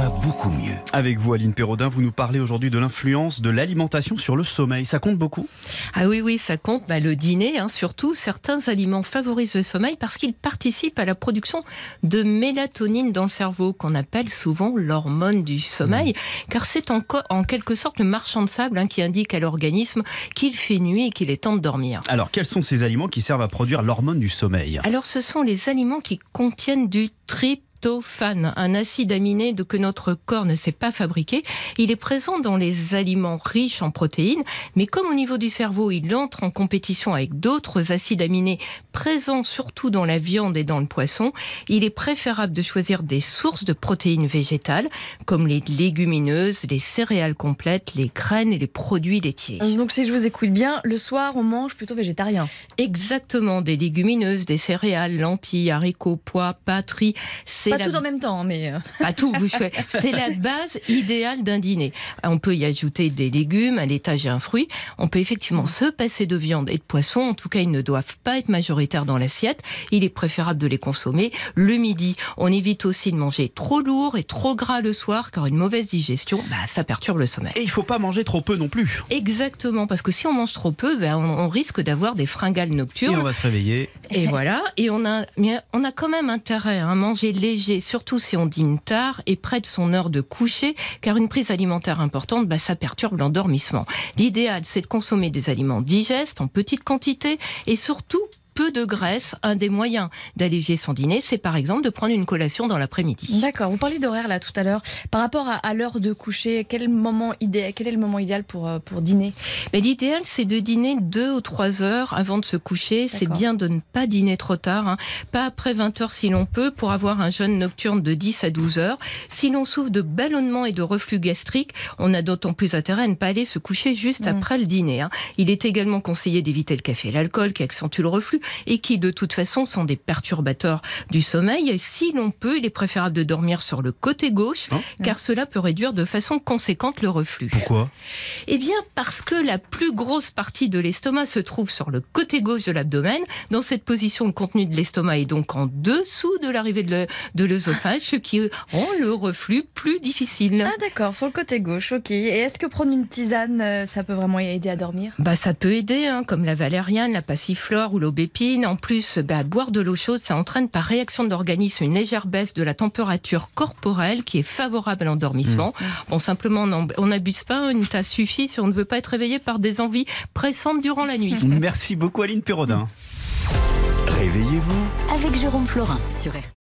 Va beaucoup mieux. Avec vous, Aline Perraudin, vous nous parlez aujourd'hui de l'influence de l'alimentation sur le sommeil. Ça compte beaucoup? Ah oui, oui, ça compte. Bah, le dîner, hein, surtout, certains aliments favorisent le sommeil parce qu'ils participent à la production de mélatonine dans le cerveau, qu'on appelle souvent l'hormone du sommeil, car c'est en, quelque sorte le marchand de sable hein, qui indique à l'organisme qu'il fait nuit et qu'il est temps de dormir. Alors, quels sont ces aliments qui servent à produire l'hormone du sommeil? Alors, ce sont les aliments qui contiennent du tryptophane, un acide aminé de- que notre corps ne sait pas fabriquer. Il est présent dans les aliments riches en protéines, mais comme au niveau du cerveau, il entre en compétition avec d'autres acides aminés présents surtout dans la viande et dans le poisson, il est préférable de choisir des sources de protéines végétales, comme les légumineuses, les céréales complètes, les graines et les produits laitiers. Donc si je vous écoute bien, le soir on mange plutôt végétarien. Exactement, des légumineuses, des céréales, lentilles, haricots, pois, pâtes, riz. C'est Pas la- tout en même temps, mais euh, Pas tout, vous. C'est la base idéale d'un dîner. On peut y ajouter des légumes, un laitage et un fruit. On peut effectivement se passer de viande et de poisson. En tout cas, ils ne doivent pas être majoritaires dans l'assiette. Il est préférable de les consommer le midi. On évite aussi de manger trop lourd et trop gras le soir, car une mauvaise digestion, bah, ça perturbe le sommeil. Et il faut pas manger trop peu non plus. Exactement, parce que si on mange trop peu, ben, on, on risque d'avoir des fringales Et nocturnes. on va se réveiller. Et voilà, et on a, on a quand même intérêt à manger léger, surtout si on dîne tard et près de son heure de coucher, car une prise alimentaire importante, bah, ça perturbe l'endormissement. L'idéal, c'est de consommer des aliments digestes en petite quantité et surtout peu de graisse. Un des moyens d'alléger son dîner, c'est par exemple de prendre une collation dans l'après-midi. d'accord. Vous parliez d'horaire là tout à l'heure. Par rapport à, à l'heure de coucher, quel moment idéal, quel est le moment idéal pour euh, pour dîner? Mais l'idéal, c'est de dîner deux ou trois heures avant de se coucher. C'est bien de ne pas dîner trop tard, hein. pas après 20 heures si l'on peut, pour avoir un jeûne nocturne de 10 à 12 heures. Si l'on souffre de ballonnement et de reflux gastrique, on a d'autant plus intérêt à ne pas aller se coucher juste Mm. après le dîner. hein. Il est également conseillé d'éviter le café et l'alcool qui accentuent le reflux et qui, de toute façon, sont des perturbateurs du sommeil. Et si l'on peut, il est préférable de dormir sur le côté gauche, Hein car cela peut réduire de façon conséquente le reflux. Pourquoi? Eh bien, parce que la plus grosse partie de l'estomac se trouve sur le côté gauche de l'abdomen. Dans cette position, le contenu de l'estomac est donc en dessous de l'arrivée de l'œsophage, ce qui rend le reflux plus difficile. Ah d'accord, sur le côté gauche, ok. Et est-ce que prendre une tisane, euh, ça peut vraiment aider à dormir? Bah, ça peut aider, hein, comme la valériane, la passiflore ou l'aubépine. En plus, bah, boire de l'eau chaude, ça entraîne par réaction de l'organisme une légère baisse de la température corporelle qui est favorable à l'endormissement. Bon, simplement, on on n'abuse pas, une tasse suffit si on ne veut pas être réveillé par des envies pressantes durant la nuit. Merci beaucoup, Aline Perraudin. Réveillez-vous Avec Jérôme Florin sur RTL.